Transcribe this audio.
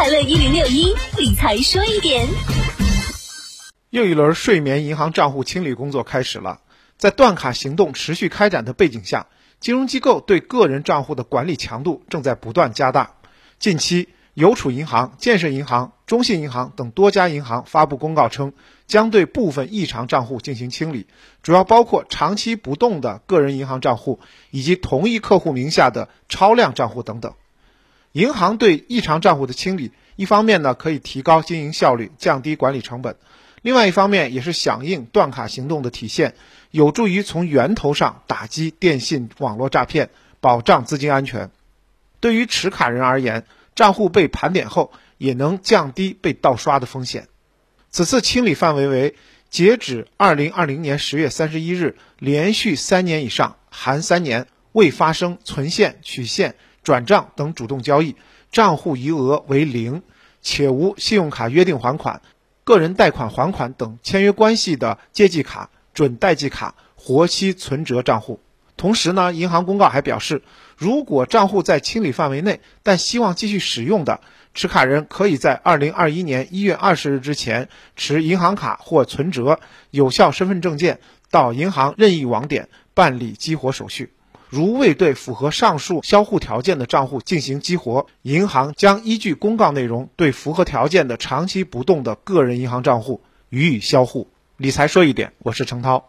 快乐一零六一理财说一点。又一轮睡眠银行账户清理工作开始了。在断卡行动持续开展的背景下，金融机构对个人账户的管理强度正在不断加大。近期，邮储银行、建设银行、中信银行等多家银行发布公告称，将对部分异常账户进行清理，主要包括长期不动的个人银行账户以及同一客户名下的超量账户等等。银行对异常账户的清理，一方面呢可以提高经营效率，降低管理成本；另外一方面也是响应断卡行动的体现，有助于从源头上打击电信网络诈骗，保障资金安全。对于持卡人而言，账户被盘点后，也能降低被盗刷的风险。此次清理范围为截止二零二零年十月三十一日，连续三年以上（含三年）未发生存现、取现、转账等主动交易，账户余额为零，且无信用卡约定还款、个人贷款还款等签约关系的借记卡、准贷记卡、活期存折账户。同时呢，银行公告还表示，如果账户在清理范围内，但希望继续使用的持卡人，可以在二零二一年一月二十日之前持银行卡或存折、有效身份证件到银行任意网点办理激活手续。如未对符合上述销户条件的账户进行激活，银行将依据公告内容对符合条件的长期不动的个人银行账户予以销户。理财说一点，我是程涛。